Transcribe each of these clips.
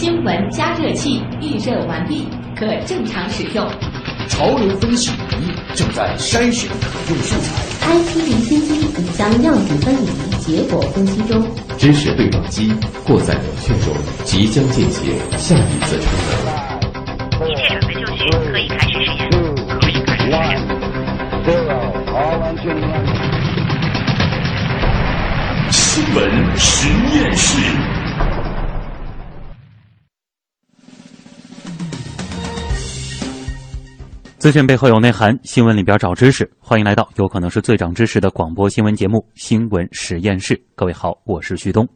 新闻加热器预热完毕，可正常使用。潮流分析仪正在筛选可用素材。IT 离心机已将样品分离，结果分析中。知识对撞机过载冷却中，即将进行下一次产能。一切准备就绪，可以开始实验。可以开始实验。新闻实验室。资讯背后有内涵，新闻里边找知识。欢迎来到有可能是最长知识的广播新闻节目《新闻实验室》。各位好，我是旭东。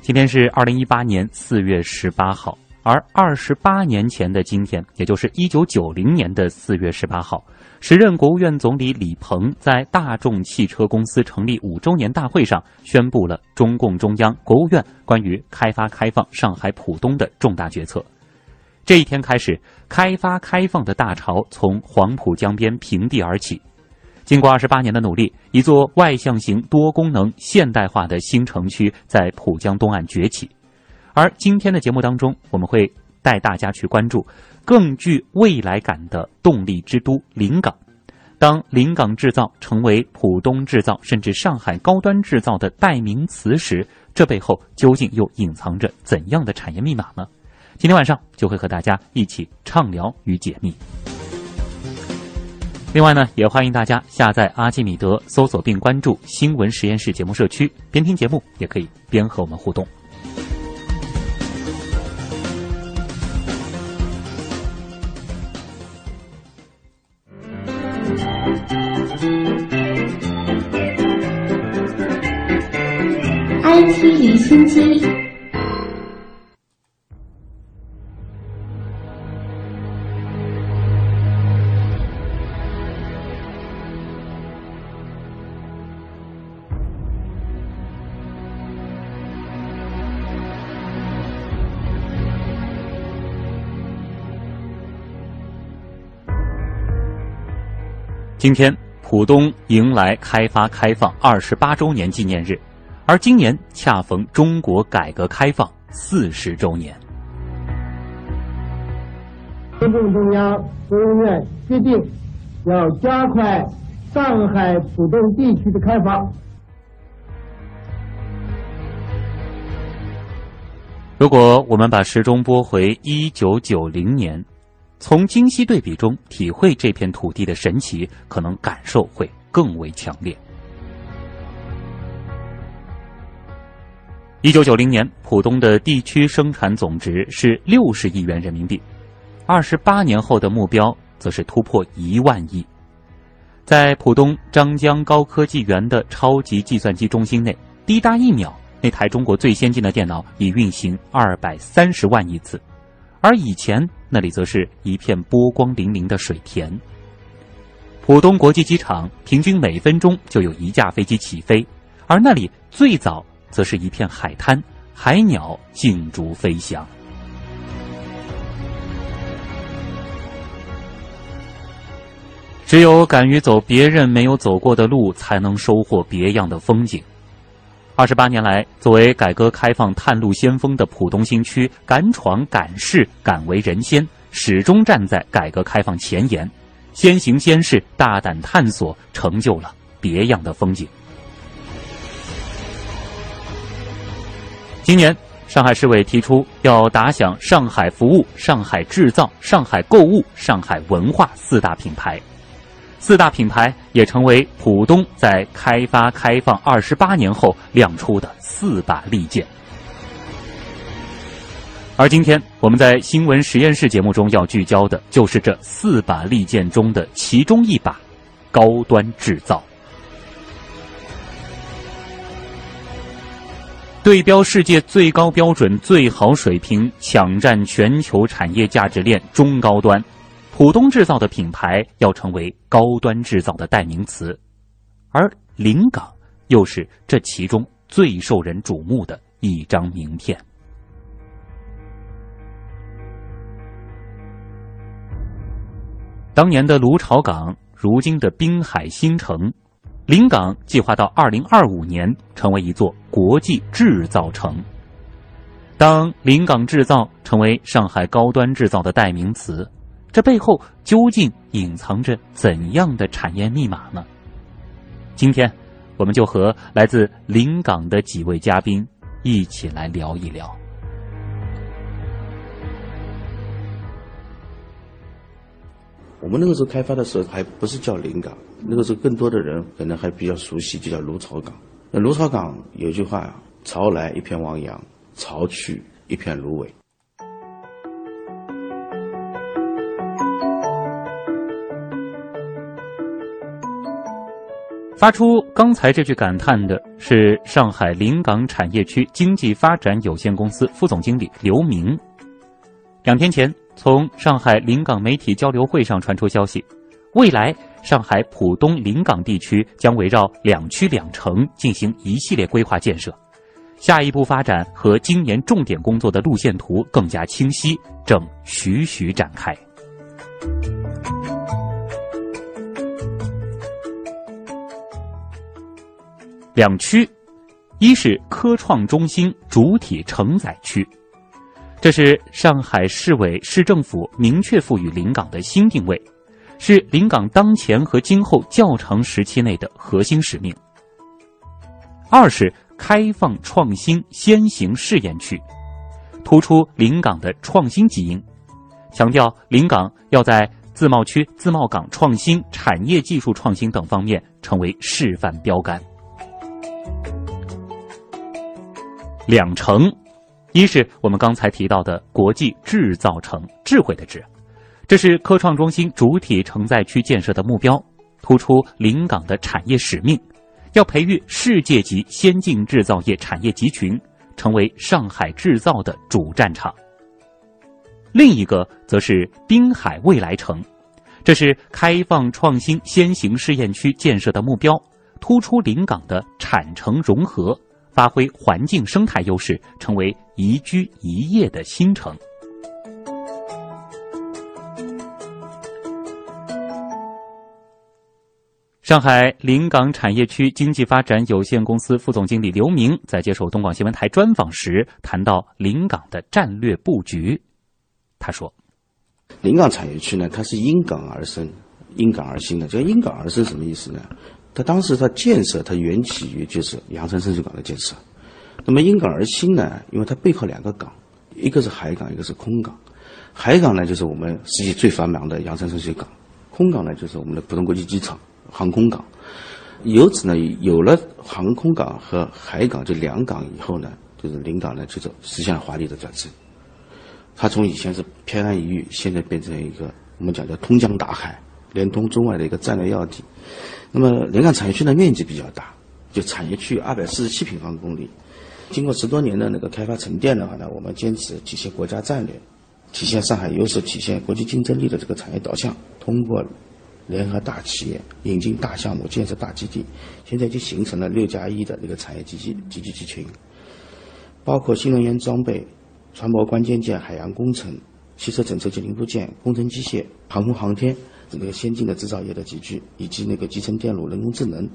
今天是二零一八年四月十八号，而二十八年前的今天，也就是一九九零年的四月十八号，时任国务院总理李鹏在大众汽车公司成立五周年大会上宣布了中共中央、国务院关于开发开放上海浦东的重大决策。这一天开始，开发开放的大潮从黄浦江边平地而起。经过二十八年的努力，一座外向型、多功能、现代化的新城区在浦江东岸崛起。而今天的节目当中，我们会带大家去关注更具未来感的动力之都临港。当临港制造成为浦东制造甚至上海高端制造的代名词时，这背后究竟又隐藏着怎样的产业密码呢？今天晚上就会和大家一起畅聊与解密。另外呢，也欢迎大家下载阿基米德，搜索并关注“新闻实验室”节目社区，边听节目也可以边和我们互动。IT 离心机。今天，浦东迎来开发开放二十八周年纪念日，而今年恰逢中国改革开放四十周年。中共中央、国务院决定要加快上海浦东地区的开发。如果我们把时钟拨回一九九零年。从今昔对比中体会这片土地的神奇，可能感受会更为强烈。一九九零年，浦东的地区生产总值是六十亿元人民币，二十八年后的目标则是突破一万亿。在浦东张江高科技园的超级计算机中心内，滴答一秒，那台中国最先进的电脑已运行二百三十万亿次。而以前那里则是一片波光粼粼的水田。浦东国际机场平均每分钟就有一架飞机起飞，而那里最早则是一片海滩，海鸟竞逐飞翔。只有敢于走别人没有走过的路，才能收获别样的风景。二十八年来，作为改革开放探路先锋的浦东新区，敢闯敢试敢为人先，始终站在改革开放前沿，先行先试，大胆探索，成就了别样的风景。今年，上海市委提出要打响上海服务、上海制造、上海购物、上海文化四大品牌。四大品牌也成为浦东在开发开放二十八年后亮出的四把利剑。而今天我们在新闻实验室节目中要聚焦的，就是这四把利剑中的其中一把——高端制造。对标世界最高标准、最好水平，抢占全球产业价值链中高端。浦东制造的品牌要成为高端制造的代名词，而临港又是这其中最受人瞩目的一张名片。当年的芦潮港，如今的滨海新城，临港计划到二零二五年成为一座国际制造城。当临港制造成为上海高端制造的代名词，这背后究竟隐藏着怎样的产业密码呢？今天，我们就和来自临港的几位嘉宾一起来聊一聊。我们那个时候开发的时候还不是叫临港，那个时候更多的人可能还比较熟悉，就叫芦草港。那芦草港有句话啊：“潮来一片汪洋，潮去一片芦苇。”发出刚才这句感叹的是上海临港产业区经济发展有限公司副总经理刘明。两天前。从上海临港媒体交流会上传出消息，未来上海浦东临港地区将围绕两区两城进行一系列规划建设，下一步发展和今年重点工作的路线图更加清晰，正徐徐展开。两区，一是科创中心主体承载区。这是上海市委市政府明确赋予临港的新定位，是临港当前和今后较长时期内的核心使命。二是开放创新先行试验区，突出临港的创新基因，强调临港要在自贸区、自贸港创新、产业技术创新等方面成为示范标杆。两城。一是我们刚才提到的国际制造城，智慧的智，这是科创中心主体承载区建设的目标，突出临港的产业使命，要培育世界级先进制造业产业集群，成为上海制造的主战场。另一个则是滨海未来城，这是开放创新先行试验区建设的目标，突出临港的产城融合。发挥环境生态优势，成为宜居宜业的新城。上海临港产业区经济发展有限公司副总经理刘明在接受东广新闻台专访时谈到临港的战略布局，他说：“临港产业区呢，它是因港而生，因港而兴的。这个因港而生什么意思呢？”它当时它建设，它缘起于就是阳山深水港的建设。那么因港而兴呢？因为它背靠两个港，一个是海港，一个是空港。海港呢，就是我们世界最繁忙的阳山深水港；空港呢，就是我们的浦东国际机场、航空港。由此呢，有了航空港和海港这两港以后呢，就是临港呢，就是实现了华丽的转身。它从以前是偏安一隅，现在变成一个我们讲叫通江达海、联通中外的一个战略要地。那么临港产业区的面积比较大，就产业区二百四十七平方公里。经过十多年的那个开发沉淀的话呢，我们坚持体现国家战略、体现上海优势、体现国际竞争力的这个产业导向，通过联合大企业、引进大项目、建设大基地，现在就形成了六加一的那个产业集集集聚集群，包括新能源装备、船舶关键件、海洋工程、汽车整车及零部件、工程机械、航空航天。那个先进的制造业的集聚，以及那个集成电路、人工智能、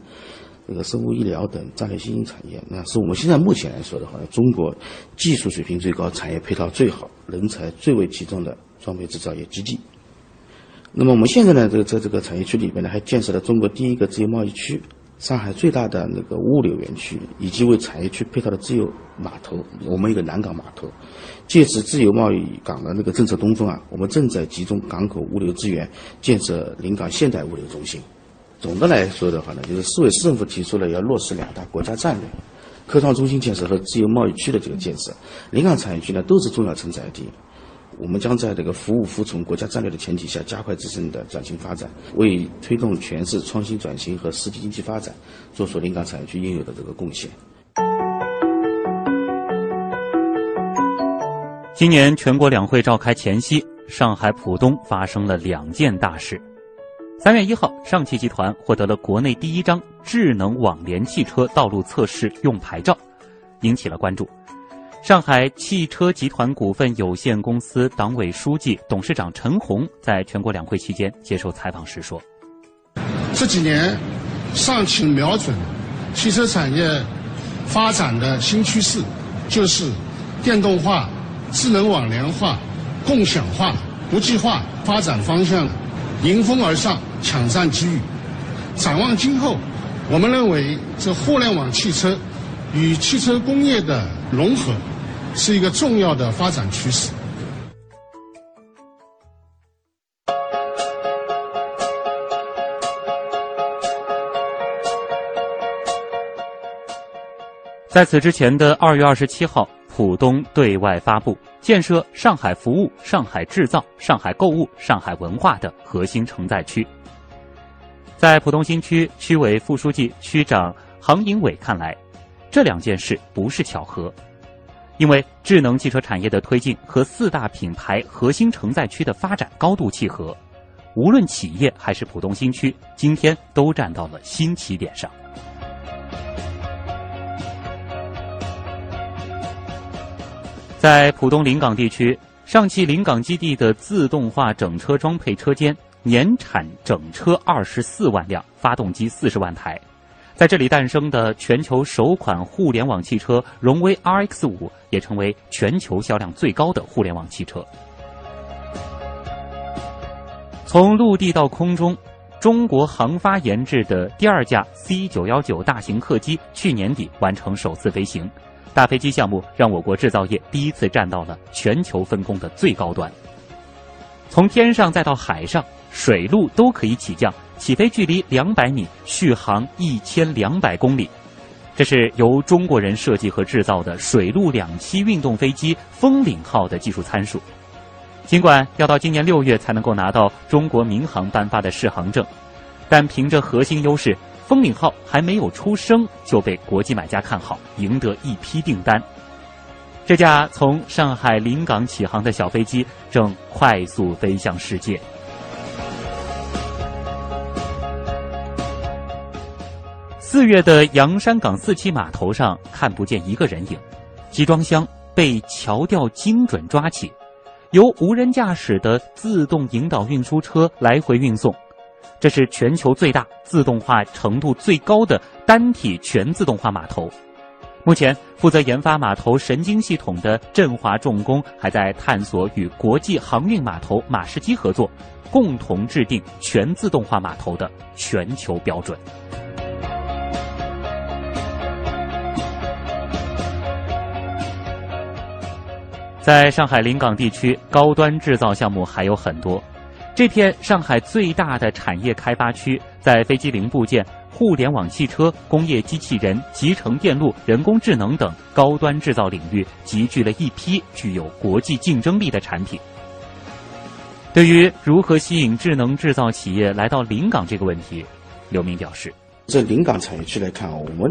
那个生物医疗等战略新兴产业，那是我们现在目前来说的话，中国技术水平最高、产业配套最好、人才最为集中的装备制造业基地。那么我们现在呢，这个在这个产业区里面呢，还建设了中国第一个自由贸易区。上海最大的那个物流园区，以及为产业区配套的自由码头，我们一个南港码头，借此自由贸易港的那个政策东风啊，我们正在集中港口物流资源，建设临港现代物流中心。总的来说的话呢，就是市委市政府提出了要落实两大国家战略：科创中心建设和自由贸易区的这个建设。临港产业区呢，都是重要承载地。我们将在这个服务服从国家战略的前提下，加快自身的转型发展，为推动全市创新转型和实体经济发展做出临港产业区应有的这个贡献。今年全国两会召开前夕，上海浦东发生了两件大事。三月一号，上汽集团获得了国内第一张智能网联汽车道路测试用牌照，引起了关注。上海汽车集团股份有限公司党委书记、董事长陈红在全国两会期间接受采访时说：“这几年，上汽瞄准汽车产业发展的新趋势，就是电动化、智能网联化、共享化、国际化发展方向，迎风而上，抢占机遇。展望今后，我们认为这互联网汽车与汽车工业的融合是一个重要的发展趋势。在此之前的二月二十七号，浦东对外发布建设上海服务、上海制造、上海购物、上海文化的核心承载区。在浦东新区区委副书记、区长杭迎伟看来，这两件事不是巧合，因为智能汽车产业的推进和四大品牌核心承载区的发展高度契合，无论企业还是浦东新区，今天都站到了新起点上。在浦东临港地区，上汽临港基地的自动化整车装配车间年产整车二十四万辆，发动机四十万台。在这里诞生的全球首款互联网汽车荣威 RX 五，也成为全球销量最高的互联网汽车。从陆地到空中，中国航发研制的第二架 C 九幺九大型客机去年底完成首次飞行。大飞机项目让我国制造业第一次站到了全球分工的最高端。从天上再到海上，水陆都可以起降，起飞距离两百米，续航一千两百公里。这是由中国人设计和制造的水陆两栖运动飞机“风领号”的技术参数。尽管要到今年六月才能够拿到中国民航颁发的适航证，但凭着核心优势。风领号还没有出生就被国际买家看好，赢得一批订单。这架从上海临港起航的小飞机正快速飞向世界。四月的洋山港四期码头上看不见一个人影，集装箱被桥吊精准抓起，由无人驾驶的自动引导运输车来回运送。这是全球最大、自动化程度最高的单体全自动化码头。目前，负责研发码头神经系统的振华重工还在探索与国际航运码头马士基合作，共同制定全自动化码头的全球标准。在上海临港地区，高端制造项目还有很多。这片上海最大的产业开发区，在飞机零部件、互联网汽车、工业机器人、集成电路、人工智能等高端制造领域，集聚了一批具有国际竞争力的产品。对于如何吸引智能制造企业来到临港这个问题，刘明表示：在临港产业区来看，我们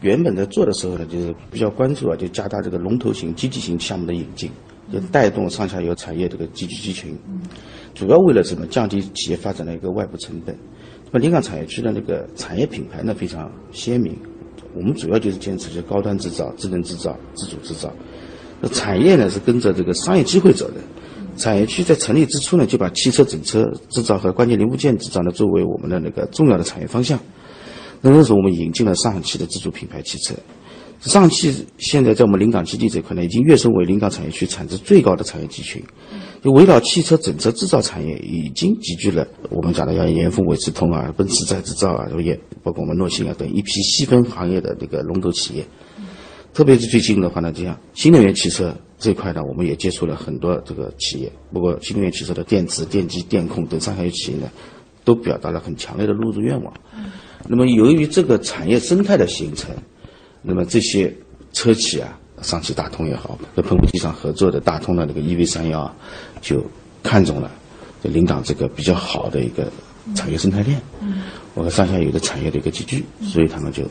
原本在做的时候呢，就是比较关注啊，就加大这个龙头型、积极型项目的引进，就带动上下游产业这个集聚集群。主要为了什么？降低企业发展的一个外部成本。那么临港产业区的那个产业品牌呢非常鲜明。我们主要就是坚持就高端制造、智能制造、自主制造。那产业呢是跟着这个商业机会走的。产业区在成立之初呢，就把汽车整车制造和关键零部件制造呢作为我们的那个重要的产业方向。那那时候我们引进了上汽的自主品牌汽车。上汽现在在我们临港基地这块呢，已经跃升为临港产业区产值最高的产业集群。就围绕汽车整车制造产业，已经集聚了我们讲的像盐丰韦智通啊、奔驰再制造啊，也包括我们诺信啊等一批细分行业的这个龙头企业。特别是最近的话呢，就像新能源汽车这块呢，我们也接触了很多这个企业。不过新能源汽车的电池、电机、电控等上下游企业呢，都表达了很强烈的入驻愿望。那么由于这个产业生态的形成，那么这些车企啊。上汽大通也好，和喷雾机厂合作的大通的那个 EV 三幺啊，就看中了这临港这个比较好的一个产业生态链，我和上下游的产业的一个集聚，所以他们就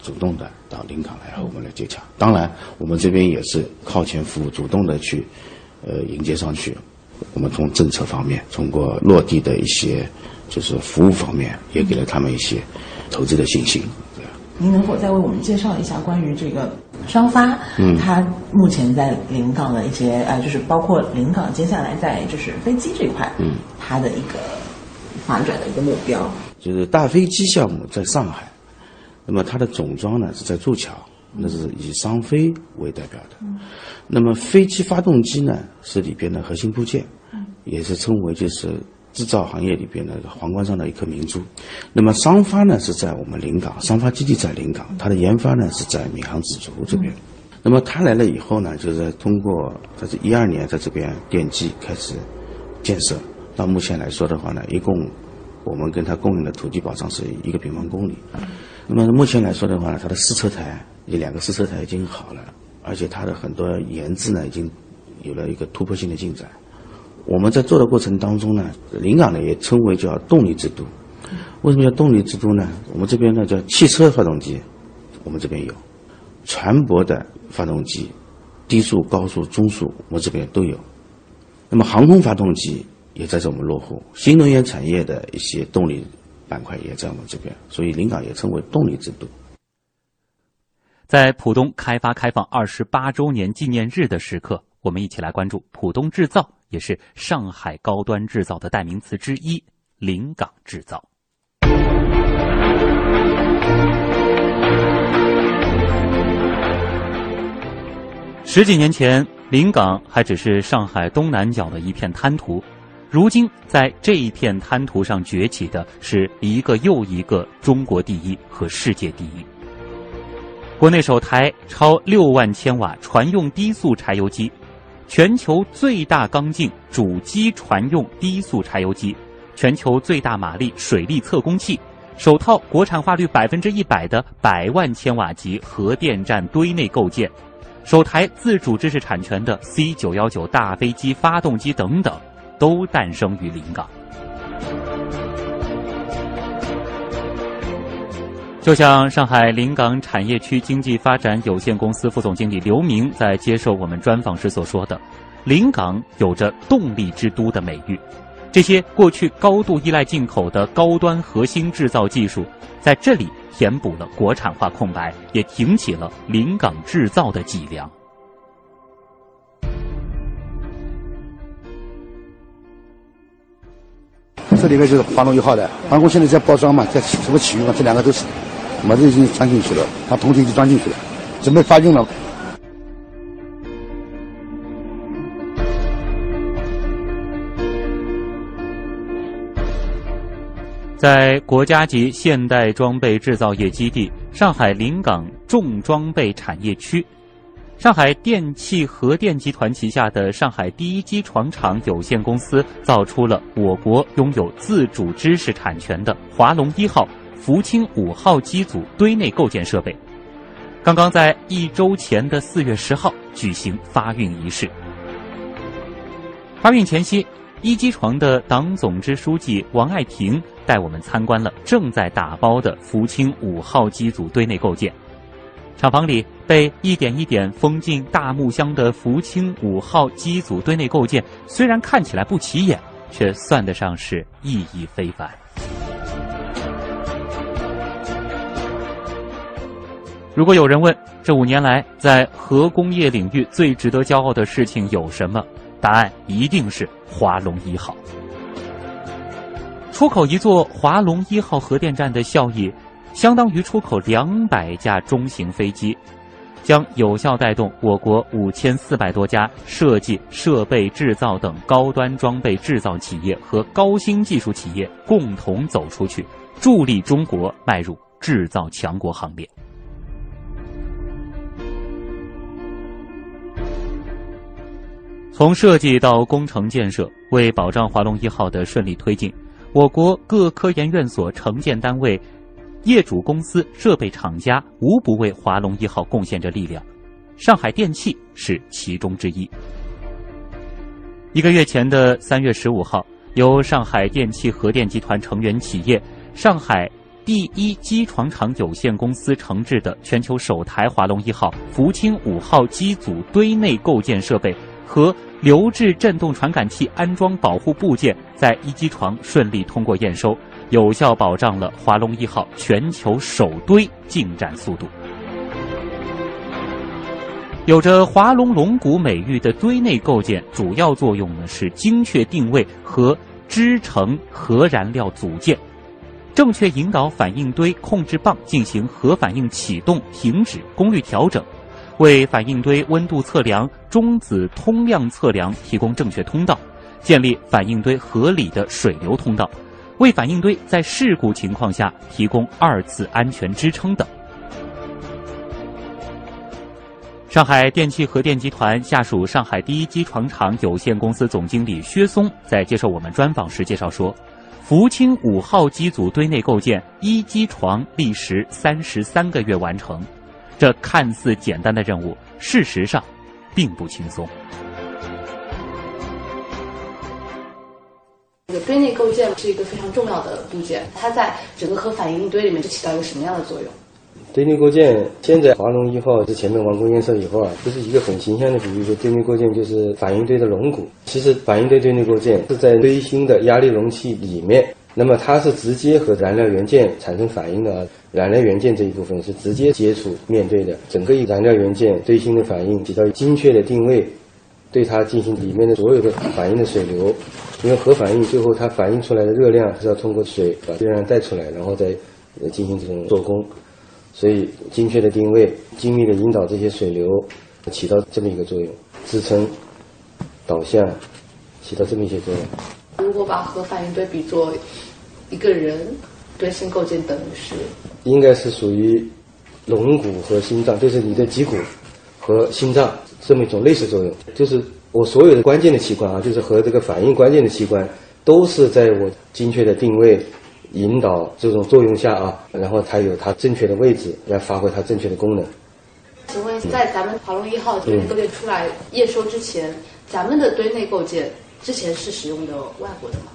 主动的到临港来和我们来接洽。当然，我们这边也是靠前服务，主动的去呃迎接上去。我们从政策方面，通过落地的一些就是服务方面，也给了他们一些投资的信心。您能否再为我们介绍一下关于这个商发，嗯，它目前在临港的一些呃，就是包括临港接下来在就是飞机这块，嗯，它的一个发展的一个目标。就是大飞机项目在上海，那么它的总装呢是在铸桥，那是以商飞为代表的。那么飞机发动机呢是里边的核心部件，也是称为就是制造行业里边的皇冠上的一颗明珠。那么商发呢是在我们临港，商发基地在临港，它的研发呢是在闵行紫竹这边。那么他来了以后呢，就是通过他是一二年在这边奠基开始建设，到目前来说的话呢，一共我们跟他供应的土地保障是一个平方公里。那么目前来说的话呢，它的试车台有两个试车台已经好了，而且它的很多研制呢已经有了一个突破性的进展。我们在做的过程当中呢，临港呢也称为叫动力之都。为什么叫动力之都呢？我们这边呢叫汽车发动机，我们这边有船舶的。发动机，低速、高速、中速，我们这边都有。那么航空发动机也在这我们落户，新能源产业的一些动力板块也在我们这边，所以临港也称为动力之都。在浦东开发开放二十八周年纪念日的时刻，我们一起来关注浦东制造，也是上海高端制造的代名词之一——临港制造。十几年前，临港还只是上海东南角的一片滩涂，如今在这一片滩涂上崛起的是一个又一个中国第一和世界第一。国内首台超六万千瓦船用低速柴油机，全球最大缸径主机船用低速柴油机，全球最大马力水力测功器，首套国产化率百分之一百的百万千瓦级核电站堆内构件。首台自主知识产权的 C 九幺九大飞机发动机等等，都诞生于临港。就像上海临港产业区经济发展有限公司副总经理刘明在接受我们专访时所说的，临港有着“动力之都”的美誉。这些过去高度依赖进口的高端核心制造技术，在这里填补了国产化空白，也挺起了临港制造的脊梁。这里面就是华龙一号的航空，现在在包装嘛，在什么启用嘛，这两个都是，模子已经装进去了，它铜体已经装进去了，准备发运了。在国家级现代装备制造业基地上海临港重装备产业区，上海电气核电集团旗下的上海第一机床厂有限公司造出了我国拥有自主知识产权的华龙一号、福清五号机组堆内构件设备，刚刚在一周前的四月十号举行发运仪式。发运前夕。一机床的党总支书记王爱平带我们参观了正在打包的福清五号机组堆内构件。厂房里被一点一点封进大木箱的福清五号机组堆内构件，虽然看起来不起眼，却算得上是意义非凡。如果有人问这五年来在核工业领域最值得骄傲的事情有什么？答案一定是华龙一号。出口一座华龙一号核电站的效益，相当于出口两百架中型飞机，将有效带动我国五千四百多家设计、设备制造等高端装备制造企业和高新技术企业共同走出去，助力中国迈入制造强国行列。从设计到工程建设，为保障华龙一号的顺利推进，我国各科研院所、承建单位、业主公司、设备厂家无不为华龙一号贡献着力量。上海电气是其中之一。一个月前的三月十五号，由上海电气核电集团成员企业上海第一机床厂有限公司承制的全球首台华龙一号福清五号机组堆内构件设备。和流质振动传感器安装保护部件在一机床顺利通过验收，有效保障了华龙一号全球首堆进展速度。有着“华龙龙骨”美誉的堆内构件，主要作用呢是精确定位和支撑核燃料组件。正确引导反应堆控制棒进行核反应启动、停止、功率调整，为反应堆温度测量、中子通量测量提供正确通道，建立反应堆合理的水流通道，为反应堆在事故情况下提供二次安全支撑等。上海电气核电集团下属上海第一机床厂有限公司总经理薛松在接受我们专访时介绍说，福清五号机组堆内构建一机床历时三十三个月完成，这看似简单的任务，事实上并不轻松。这个堆内构建是一个非常重要的部件，它在整个核反应堆里面是起到一个什么样的作用？堆内构建，现在华龙一号是前面完工验收以后啊，这是一个很形象的比喻。说堆内构建就是反应堆的龙骨。其实反应堆堆内构建是在堆芯的压力容器里面，那么它是直接和燃料元件产生反应的。燃料元件这一部分是直接接触面对的，整个燃料元件堆芯的反应起到精确的定位，对它进行里面的所有的反应的水流。因为核反应最后它反应出来的热量是要通过水把热量带出来，然后再进行这种做工。所以，精确的定位、精密的引导这些水流，起到这么一个作用，支撑、导向，起到这么一些作用。如果把核反应堆比作一个人，堆芯构建等于是？应该是属于龙骨和心脏，就是你的脊骨和心脏这么一种类似作用。就是我所有的关键的器官啊，就是和这个反应关键的器官，都是在我精确的定位。引导这种作用下啊，然后它有它正确的位置来发挥它正确的功能。请问，在咱们华龙一号堆内构建出来验收之前，咱们的堆内构建之前是使用的外国的吗？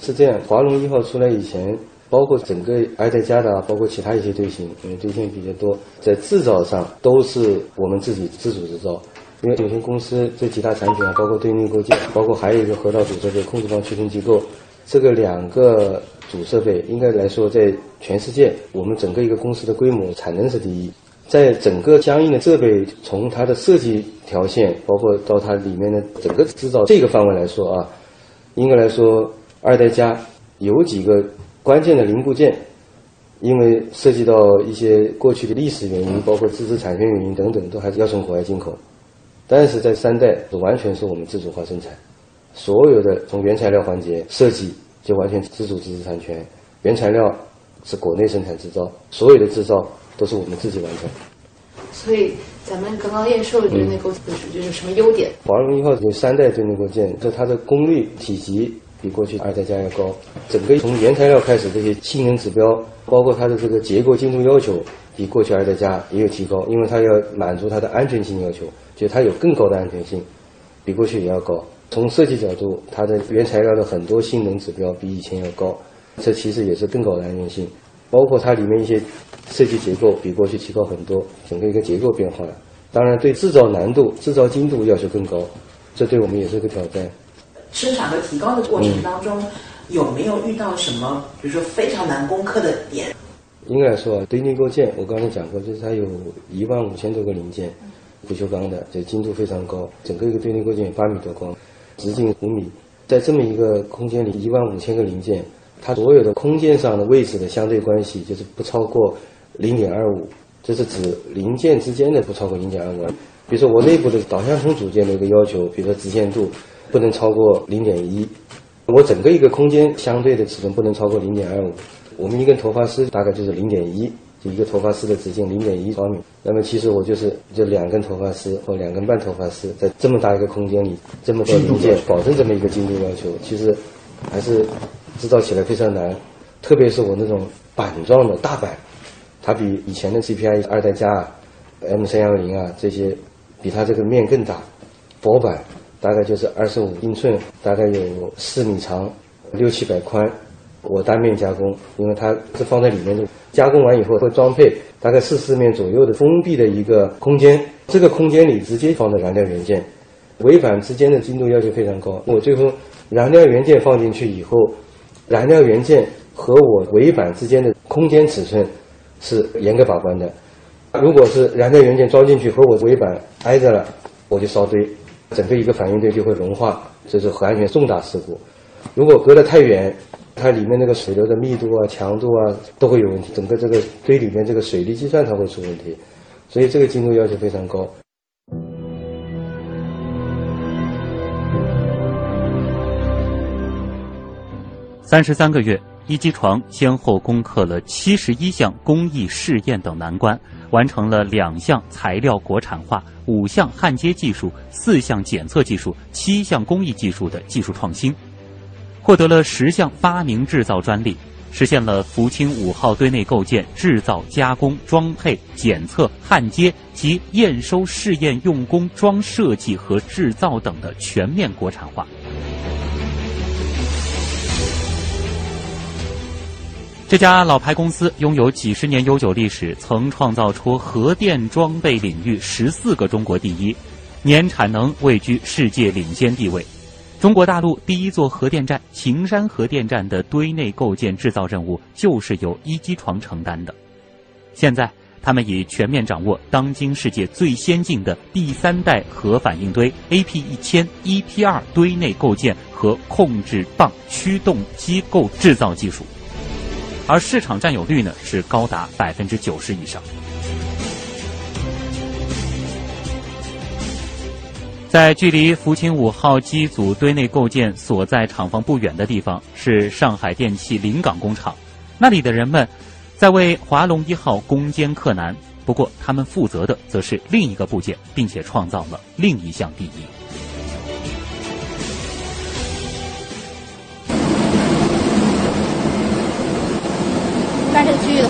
是这样，华龙一号出来以前，包括整个埃德加的，包括其他一些堆芯，因为堆芯比较多，在制造上都是我们自己自主制造。因为有限公司这几大产品啊，包括堆内构件，包括还有一个核导组设备控制棒驱动机构，这个两个。主设备应该来说，在全世界，我们整个一个公司的规模、产能是第一。在整个相应的设备，从它的设计条线，包括到它里面的整个制造这个范围来说啊，应该来说，二代加有几个关键的零部件，因为涉及到一些过去的历史原因，包括知识产权原因等等，都还是要从国外进口。但是在三代，完全是我们自主化生产，所有的从原材料环节设计。就完全自主知识产权，原材料是国内生产制造，所有的制造都是我们自己完成。所以咱们刚刚验收的堆内构建就是什么优点？华龙一号有三代堆内构件，就它的功率、体积比过去二代加要高，整个从原材料开始这些性能指标，包括它的这个结构精度要求，比过去二代加也有提高，因为它要满足它的安全性要求，就它有更高的安全性，比过去也要高。从设计角度，它的原材料的很多性能指标比以前要高，这其实也是更高的安全性。包括它里面一些设计结构比过去提高很多，整个一个结构变化了。当然，对制造难度、制造精度要求更高，这对我们也是个挑战。生产和提高的过程当中，有没有遇到什么，比如说非常难攻克的点？应该来说啊，堆内构件我刚才讲过，就是它有一万五千多个零件，不锈钢的，这精度非常高，整个一个堆内构件八米多高。直径五米，在这么一个空间里，一万五千个零件，它所有的空间上的位置的相对关系就是不超过零点二五，这是指零件之间的不超过零点二五。比如说我内部的导向孔组件的一个要求，比如说直线度不能超过零点一，我整个一个空间相对的尺寸不能超过零点二五，我们一根头发丝大概就是零点一。就一个头发丝的直径零点一毫米，那么其实我就是就两根头发丝或两根半头发丝，在这么大一个空间里，这么多零件，保证这么一个精度要求，其实还是制造起来非常难。特别是我那种板状的大板，它比以前的 CPI 二代加、M 三幺零啊这些，比它这个面更大。薄板大概就是二十五英寸，大概有四米长，六七百宽。我单面加工，因为它是放在里面的。加工完以后会装配大概四十面左右的封闭的一个空间，这个空间里直接放的燃料元件，尾板之间的精度要求非常高。我最后燃料元件放进去以后，燃料元件和我尾板之间的空间尺寸是严格把关的。如果是燃料元件装进去和我尾板挨着了，我就烧堆，整个一个反应堆就会融化，这是核安全重大事故。如果隔得太远，它里面那个水流的密度啊、强度啊都会有问题，整个这个堆里面这个水力计算它会出问题，所以这个精度要求非常高。三十三个月，一机床先后攻克了七十一项工艺试验等难关，完成了两项材料国产化、五项焊接技术、四项检测技术、七项工艺技术的技术创新，获得了十项发明制造专利，实现了福清五号堆内构件制造、加工、装配、检测、焊接及验收试验用工装设计和制造等的全面国产化。这家老牌公司拥有几十年悠久历史，曾创造出核电装备领域十四个中国第一，年产能位居世界领先地位。中国大陆第一座核电站秦山核电站的堆内构件制造任务就是由一机床承担的。现在，他们已全面掌握当今世界最先进的第三代核反应堆 AP 一千、EP 二堆内构件和控制棒驱动机构制造技术。而市场占有率呢是高达百分之九十以上。在距离福清五号机组堆内构件所在厂房不远的地方，是上海电气临港工厂。那里的人们在为华龙一号攻坚克难，不过他们负责的则是另一个部件，并且创造了另一项第一。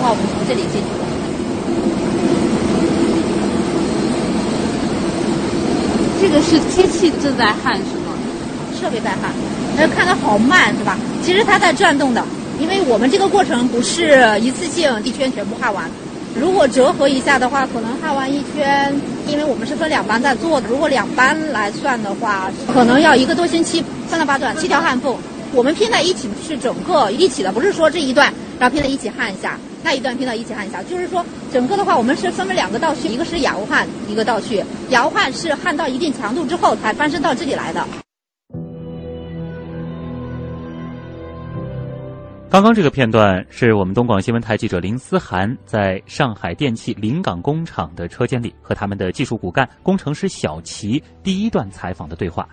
话，我们从这里进去。这个是机器正在焊是吗？设备在焊，那看的好慢是吧？其实它在转动的，因为我们这个过程不是一次性一圈全部焊完，如果折合一下的话，可能焊完一圈，因为我们是分两班在做的，如果两班来算的话，可能要一个多星期，三到八段，七条焊缝，我们拼在一起是整个一起的，不是说这一段。然后拼在一起焊一下，那一段拼到一起焊一下，就是说整个的话，我们是分为两个道序，一个是摇焊，一个道序。摇焊是焊到一定强度之后才翻身到这里来的。刚刚这个片段是我们东广新闻台记者林思涵在上海电气临港工厂的车间里和他们的技术骨干工程师小齐第一段采访的对话。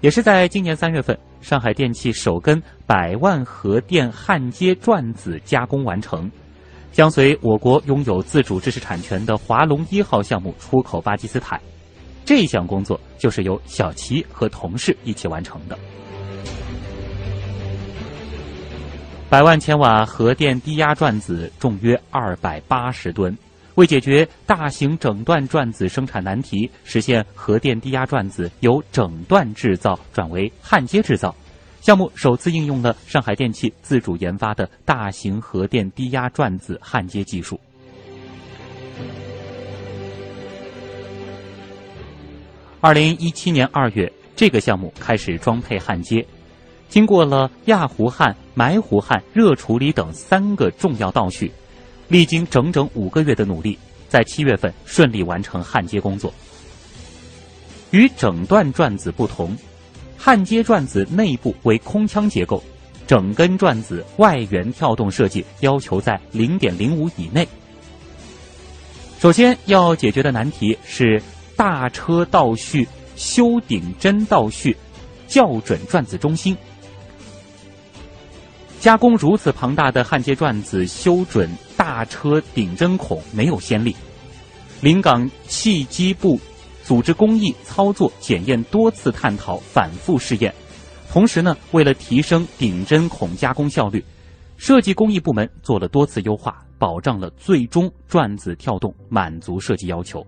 也是在今年三月份，上海电气首根百万核电焊接转子加工完成，将随我国拥有自主知识产权的华龙一号项目出口巴基斯坦。这项工作就是由小齐和同事一起完成的。百万千瓦核电低压转子重约二百八十吨。为解决大型整段转子生产难题，实现核电低压转子由整段制造转为焊接制造，项目首次应用了上海电气自主研发的大型核电低压转子焊接技术。二零一七年二月，这个项目开始装配焊接，经过了氩弧焊、埋弧焊、热处理等三个重要道序。历经整整五个月的努力，在七月份顺利完成焊接工作。与整段转子不同，焊接转子内部为空腔结构，整根转子外圆跳动设计要求在零点零五以内。首先要解决的难题是大车倒序修顶针倒序校准转子中心。加工如此庞大的焊接转子修准大车顶针孔没有先例，临港汽机部组织工艺操作检验多次探讨反复试验，同时呢，为了提升顶针孔加工效率，设计工艺部门做了多次优化，保障了最终转子跳动满足设计要求。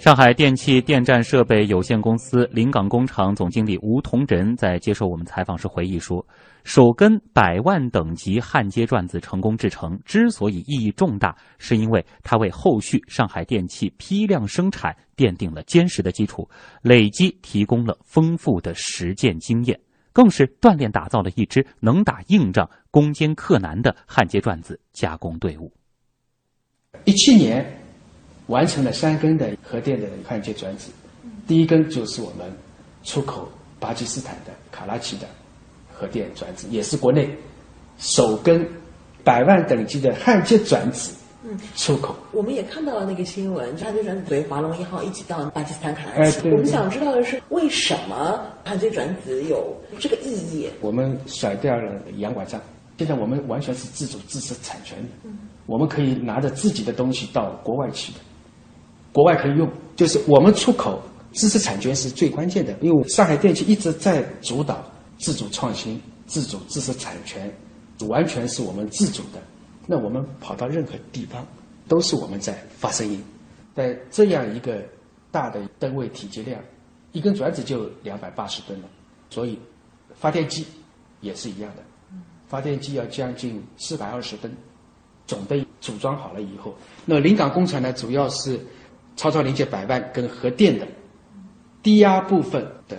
上海电气电站设备有限公司临港工厂总经理吴同仁在接受我们采访时回忆说：“首根百万等级焊接转子成功制成，之所以意义重大，是因为它为后续上海电气批量生产奠定了坚实的基础，累积提供了丰富的实践经验，更是锻炼打造了一支能打硬仗、攻坚克难的焊接转子加工队伍。”一七年。完成了三根的核电的焊接转子，第一根就是我们出口巴基斯坦的卡拉奇的核电转子，也是国内首根百万等级的焊接转子。嗯，出口。我们也看到了那个新闻，焊接转子随华龙一号一起到巴基斯坦卡拉哎奇。我们想知道的是，为什么焊接转子有这个意义？我们甩掉了洋拐杖，现在我们完全是自主知识产权的，我们可以拿着自己的东西到国外去的，国外可以用。就是我们出口知识产权是最关键的，因为上海电气一直在主导自主创新、自主知识产权，完全是我们自主的。那我们跑到任何地方，都是我们在发声音。在这样一个大的单位体积量，一根转子就两百八十吨了，所以发电机也是一样的。发电机要将近四百二十吨，总的组装好了以后，那临港工厂呢，主要是超超临界百万跟核电的低压部分的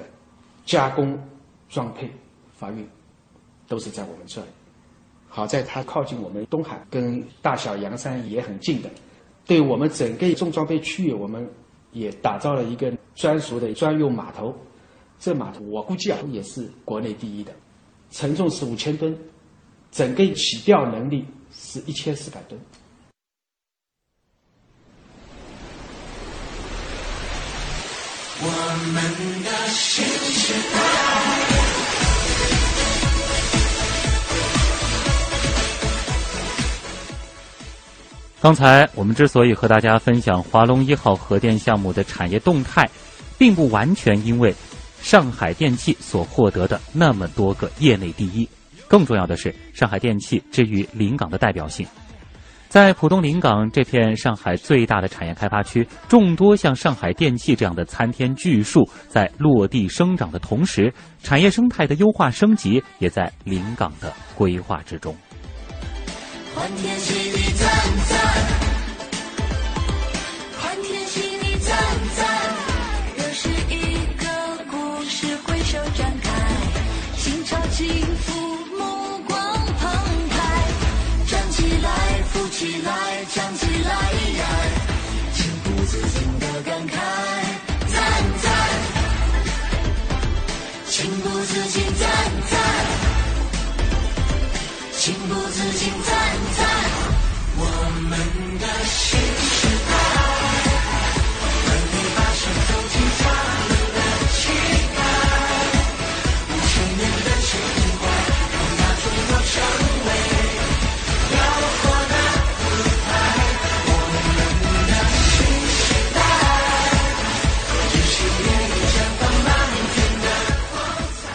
加工、装配、发运，都是在我们这里。好在它靠近我们东海，跟大小洋山也很近的，对我们整个重装备区域，我们也打造了一个专属的专用码头。这码头我估计啊，也是国内第一的，承重是五千吨，整个起吊能力是一千四百吨。我们的新时代。刚才我们之所以和大家分享华龙一号核电项目的产业动态，并不完全因为上海电气所获得的那么多个业内第一，更重要的是上海电气之于临港的代表性。在浦东临港这片上海最大的产业开发区，众多像上海电器这样的参天巨树在落地生长的同时，产业生态的优化升级也在临港的规划之中。欢天喜地赞赞，天喜地赞赞，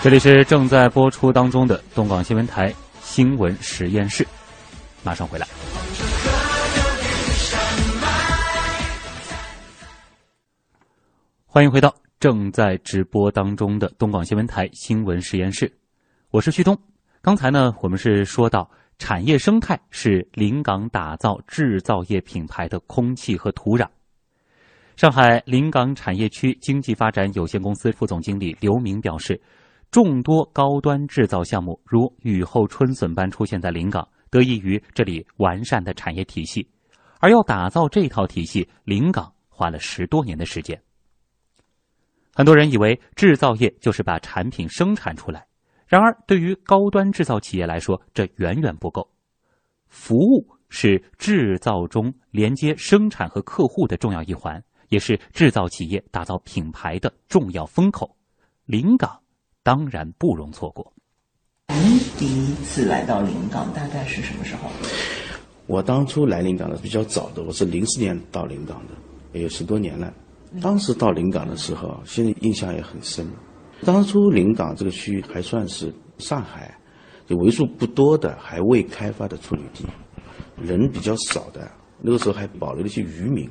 这里是正在播出当中的东港新闻台。新闻实验室，马上回来。欢迎回到正在直播当中的东广新闻台新闻实验室，我是旭东。刚才呢，我们是说到产业生态是临港打造制造业品牌的空气和土壤。上海临港产业区经济发展有限公司副总经理刘明表示。众多高端制造项目如雨后春笋般出现在临港，得益于这里完善的产业体系。而要打造这套体系，临港花了十多年的时间。很多人以为制造业就是把产品生产出来，然而对于高端制造企业来说，这远远不够。服务是制造中连接生产和客户的重要一环，也是制造企业打造品牌的重要风口。临港。当然不容错过。您第一次来到临港大概是什么时候？我当初来临港的比较早的，我是零四年到临港的，也有十多年了。当时到临港的时候，现在印象也很深。当初临港这个区域还算是上海就为数不多的还未开发的处女地，人比较少的。那个时候还保留了一些渔民，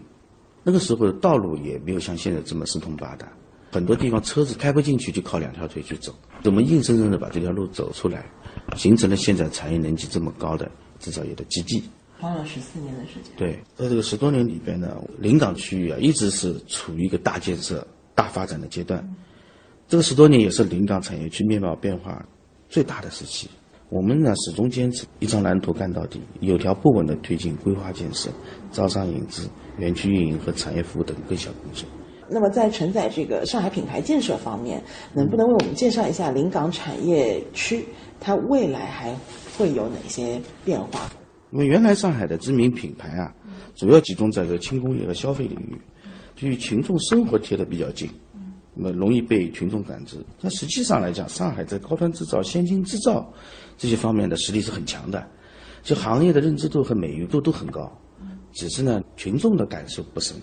那个时候的道路也没有像现在这么四通八达。很多地方车子开不进去，就靠两条腿去走。我们硬生生的把这条路走出来，形成了现在产业能级这么高的制造业的基地。花了十四年的时间。对，在这个十多年里边呢，临港区域啊，一直是处于一个大建设、大发展的阶段。这个十多年也是临港产业区面貌变化最大的时期。我们呢，始终坚持一张蓝图干到底，有条不紊地推进规划建设、招商引资、园区运营和产业服务等各项工作。那么在承载这个上海品牌建设方面，能不能为我们介绍一下临港产业区它未来还会有哪些变化？因为原来上海的知名品牌啊，主要集中在这个轻工业和消费领域，就与群众生活贴得比较近，那么容易被群众感知。但实际上来讲，上海在高端制造、先进制造这些方面的实力是很强的，就行业的认知度和美誉度都很高，只是呢群众的感受不深。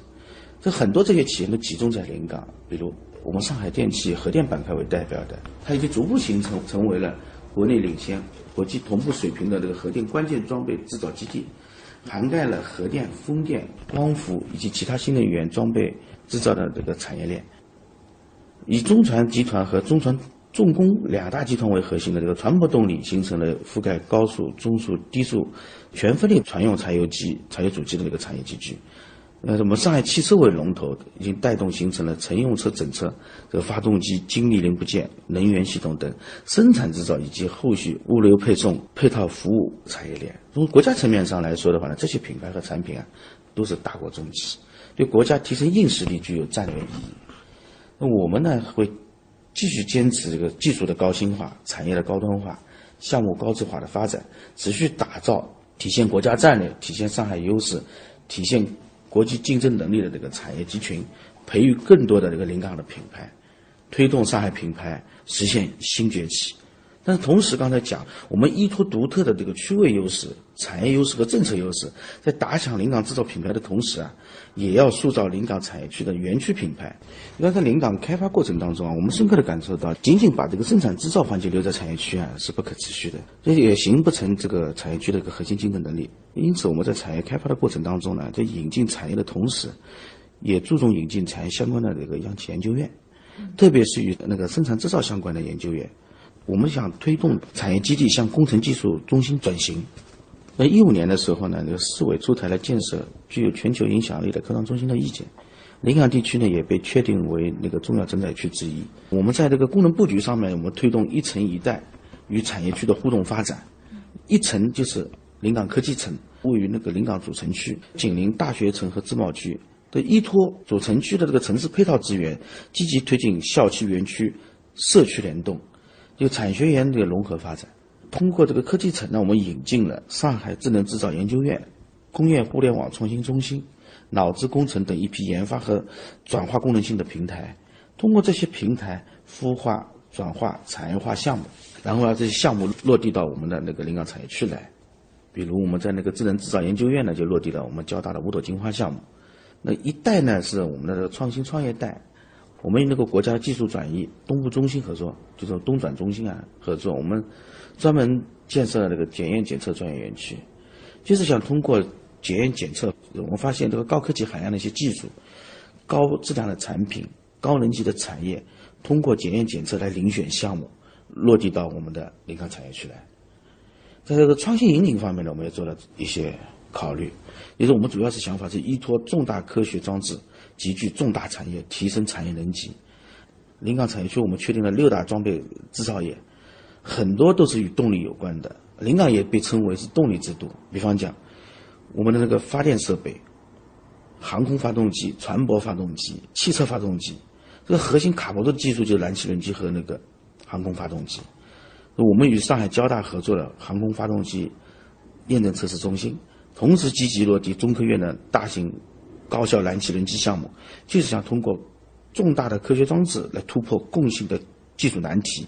这很多这些企业都集中在临港，比如我们上海电气核电板块为代表的，它已经逐步形成成为了国内领先、国际同步水平的这个核电关键装备制造基地，涵盖了核电、风电、光伏以及其他新能源装备制造的这个产业链。以中船集团和中船重工两大集团为核心的这个船舶动力，形成了覆盖高速、中速、低速全分类船用柴油机、柴油主机的这个产业集聚。那我们上海汽车为龙头，已经带动形成了乘用车整车、这个发动机、精密零部件、能源系统等生产制造以及后续物流配送、配套服务产业链。从国家层面上来说的话呢，这些品牌和产品啊，都是大国重器，对国家提升硬实力具有战略意义。那我们呢，会继续坚持这个技术的高新化、产业的高端化、项目高质化的发展，持续打造体现国家战略、体现上海优势、体现。国际竞争能力的这个产业集群，培育更多的这个临港的品牌，推动上海品牌实现新崛起。但同时，刚才讲，我们依托独特的这个区位优势、产业优势和政策优势，在打响临港制造品牌的同时啊，也要塑造临港产业区的园区品牌。因为在临港开发过程当中啊，我们深刻的感受到，仅仅把这个生产制造环节留在产业区啊，是不可持续的，这也形不成这个产业区的一个核心竞争能力。因此，我们在产业开发的过程当中呢，在引进产业的同时，也注重引进产业相关的这个央企研究院，特别是与那个生产制造相关的研究院。我们想推动产业基地向工程技术中心转型。那一五年的时候呢，那个市委出台了建设具有全球影响力的科创中心的意见，临港地区呢也被确定为那个重要整改区之一。我们在这个功能布局上面，我们推动一层一带与产业区的互动发展。一层就是临港科技城，位于那个临港主城区，紧邻大学城和自贸区，的依托主城区的这个城市配套资源，积极推进校区、园区、社区联动。就产学研的融合发展，通过这个科技城呢，我们引进了上海智能制造研究院、工业互联网创新中心、脑智工程等一批研发和转化功能性的平台。通过这些平台孵化、转化产业化项目，然后让这些项目落地到我们的那个临港产业区来。比如我们在那个智能制造研究院呢，就落地了我们交大的五朵金花项目。那一带呢，是我们的创新创业带。我们与那个国家技术转移东部中心合作，就是东转中心啊合作，我们专门建设了那个检验检测专业园区，就是想通过检验检测，我们发现这个高科技含量的一些技术、高质量的产品、高能级的产业，通过检验检测来遴选项目，落地到我们的临港产业区来。在这个创新引领方面呢，我们也做了一些考虑，也是我们主要是想法是依托重大科学装置。集聚重大产业，提升产业能级。临港产业区我们确定了六大装备制造业，很多都是与动力有关的。临港也被称为是动力之都。比方讲，我们的那个发电设备、航空发动机、船舶发动机、汽车发动机，这个核心卡脖子技术就是燃气轮机和那个航空发动机。我们与上海交大合作的航空发动机验证测试中心，同时积极落地中科院的大型。高效燃气轮机项目，就是想通过重大的科学装置来突破共性的技术难题，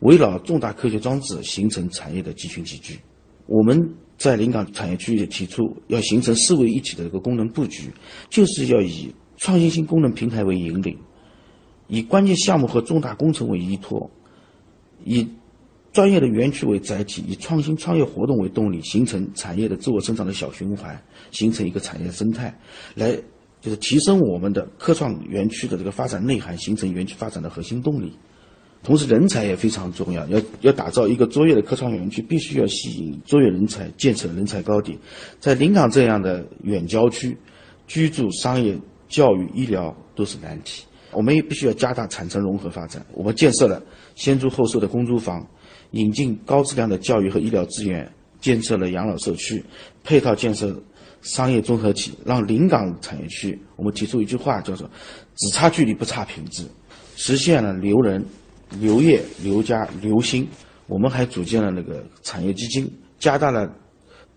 围绕重大科学装置形成产业的集群集聚。我们在临港产业区也提出要形成四位一体的一个功能布局，就是要以创新性功能平台为引领，以关键项目和重大工程为依托，以。专业的园区为载体，以创新创业活动为动力，形成产业的自我生长的小循环，形成一个产业生态，来就是提升我们的科创园区的这个发展内涵，形成园区发展的核心动力。同时，人才也非常重要，要要打造一个卓越的科创园区，必须要吸引卓越人才，建设人才高地。在临港这样的远郊区，居住、商业、教育、医疗都是难题，我们也必须要加大产城融合发展。我们建设了先租后售的公租房。引进高质量的教育和医疗资源，建设了养老社区，配套建设商业综合体，让临港产业区，我们提出一句话叫做“只差距离不差品质”，实现了留人、刘业、刘家、刘心。我们还组建了那个产业基金，加大了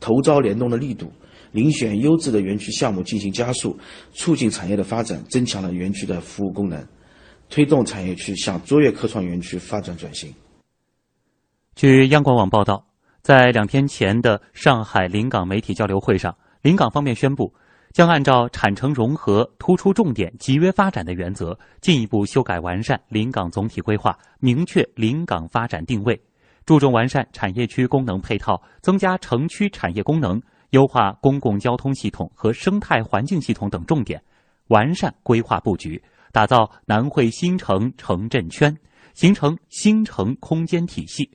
投招联动的力度，遴选优质的园区项目进行加速，促进产业的发展，增强了园区的服务功能，推动产业区向卓越科创园区发展转型。据央广网报道，在两天前的上海临港媒体交流会上，临港方面宣布，将按照产城融合、突出重点、集约发展的原则，进一步修改完善临港总体规划，明确临港发展定位。注重完善产业区功能配套，增加城区产业功能，优化公共交通系统和生态环境系统等重点，完善规划布局，打造南汇新城城镇圈，形成新城空间体系。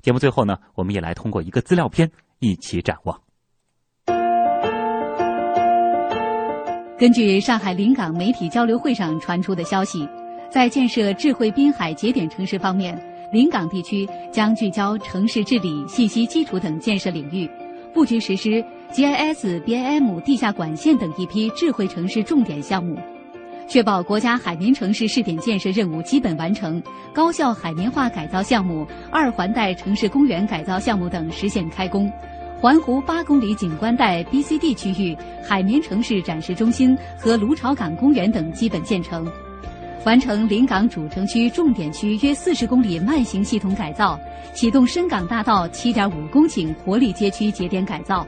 节目最后呢，我们也来通过一个资料片一起展望。根据上海临港媒体交流会上传出的消息，在建设智慧滨海节点城市方面。临港地区将聚焦城市治理、信息基础等建设领域，布局实施 GIS、BIM 地下管线等一批智慧城市重点项目，确保国家海绵城市试点建设任务基本完成，高效海绵化改造项目、二环带城市公园改造项目等实现开工，环湖八公里景观带 BCD 区域海绵城市展示中心和芦潮港公园等基本建成。完成临港主城区重点区约四十公里慢行系统改造，启动深港大道七点五公顷活力街区节点改造。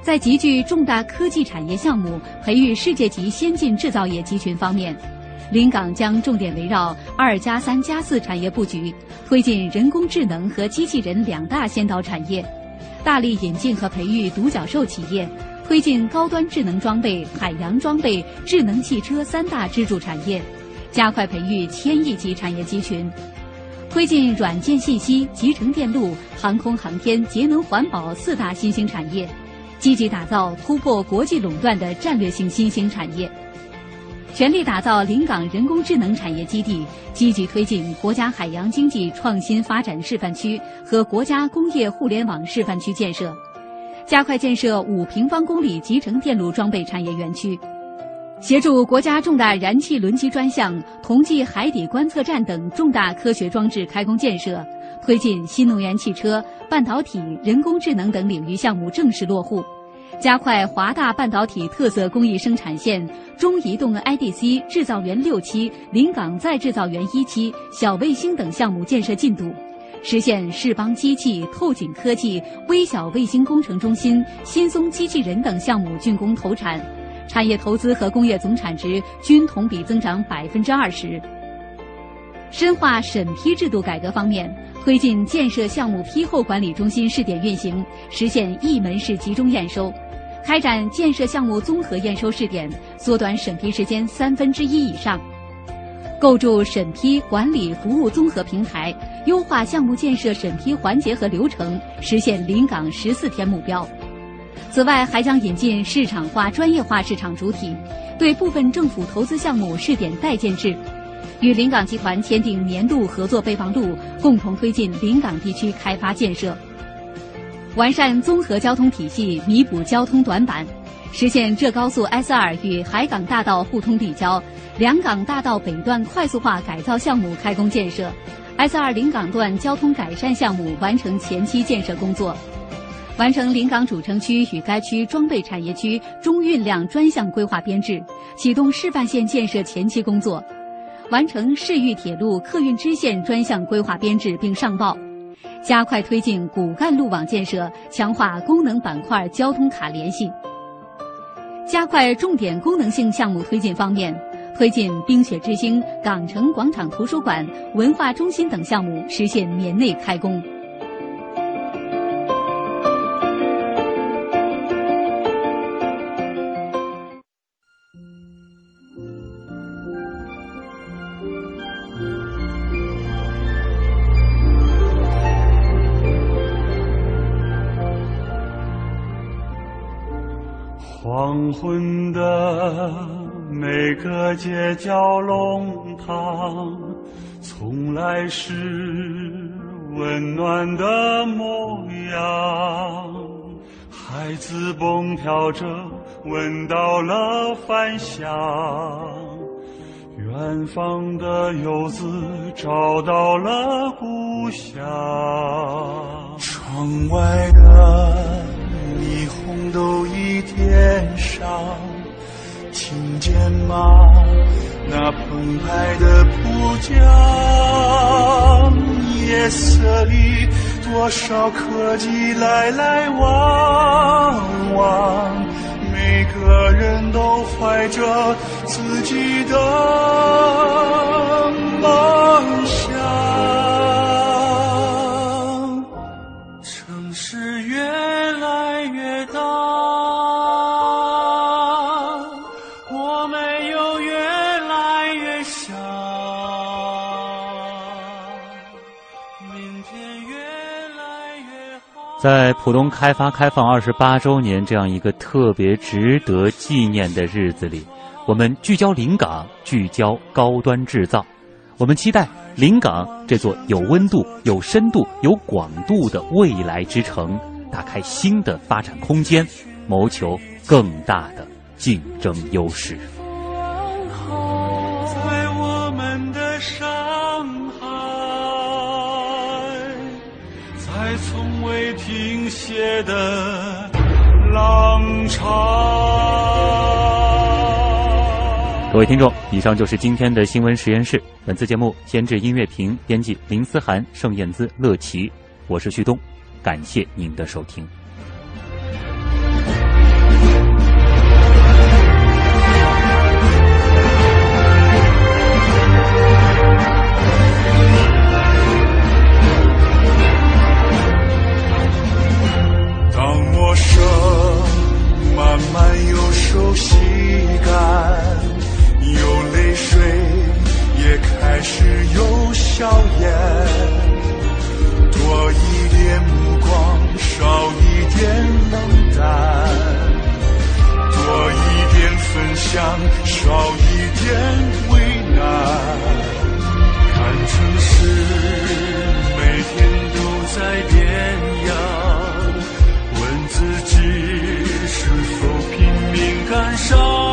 在集聚重大科技产业项目、培育世界级先进制造业集群方面，临港将重点围绕“二加三加四”产业布局，推进人工智能和机器人两大先导产业，大力引进和培育独角兽企业。推进高端智能装备、海洋装备、智能汽车三大支柱产业，加快培育千亿级产业集群；推进软件信息、集成电路、航空航天、节能环保四大新兴产业，积极打造突破国际垄断的战略性新兴产业，全力打造临港人工智能产业基地，积极推进国家海洋经济创新发展示范区和国家工业互联网示范区建设。加快建设五平方公里集成电路装备产业园区，协助国家重大燃气轮机专项、同济海底观测站等重大科学装置开工建设，推进新能源汽车、半导体、人工智能等领域项目正式落户，加快华大半导体特色工艺生产线、中移动 IDC 制造园六期、临港再制造园一期、小卫星等项目建设进度。实现世邦机器、透景科技、微小卫星工程中心、新松机器人等项目竣工投产，产业投资和工业总产值均同比增长百分之二十。深化审批制度改革方面，推进建设项目批后管理中心试点运行，实现一门式集中验收，开展建设项目综合验收试点，缩短审批时间三分之一以上。构筑审批管理服务综合平台，优化项目建设审批环节和流程，实现临港十四天目标。此外，还将引进市场化、专业化市场主体，对部分政府投资项目试点代建制，与临港集团签订年度合作备忘录，共同推进临港地区开发建设。完善综合交通体系，弥补交通短板。实现浙高速 S 二与海港大道互通立交，两港大道北段快速化改造项目开工建设，S 二临港段交通改善项目完成前期建设工作，完成临港主城区与该区装备产业区中运量专项规划编制，启动示范线建设前期工作，完成市域铁路客运支线专项规划编制并上报，加快推进骨干路网建设，强化功能板块交通卡联系。加快重点功能性项目推进方面，推进冰雪之星、港城广场图书馆、文化中心等项目实现年内开工。黄昏的每个街角弄堂，从来是温暖的模样。孩子蹦跳着闻到了饭香，远方的游子找到了故乡。窗外的霓虹都已天上，听见吗？那澎湃的浦江，夜色里多少客机来来往往，每个人都怀着自己的梦想。在浦东开发开放二十八周年这样一个特别值得纪念的日子里，我们聚焦临港，聚焦高端制造。我们期待临港这座有温度、有深度、有广度的未来之城，打开新的发展空间，谋求更大的竞争优势。血的浪潮。各位听众，以上就是今天的新闻实验室。本次节目监制音乐评，编辑林思涵、盛燕姿、乐琪，我是旭东，感谢您的收听。也开始有笑颜，多一点目光，少一点冷淡，多一点分享，少一点为难。看城市每天都在变样，问自己是否拼命赶上。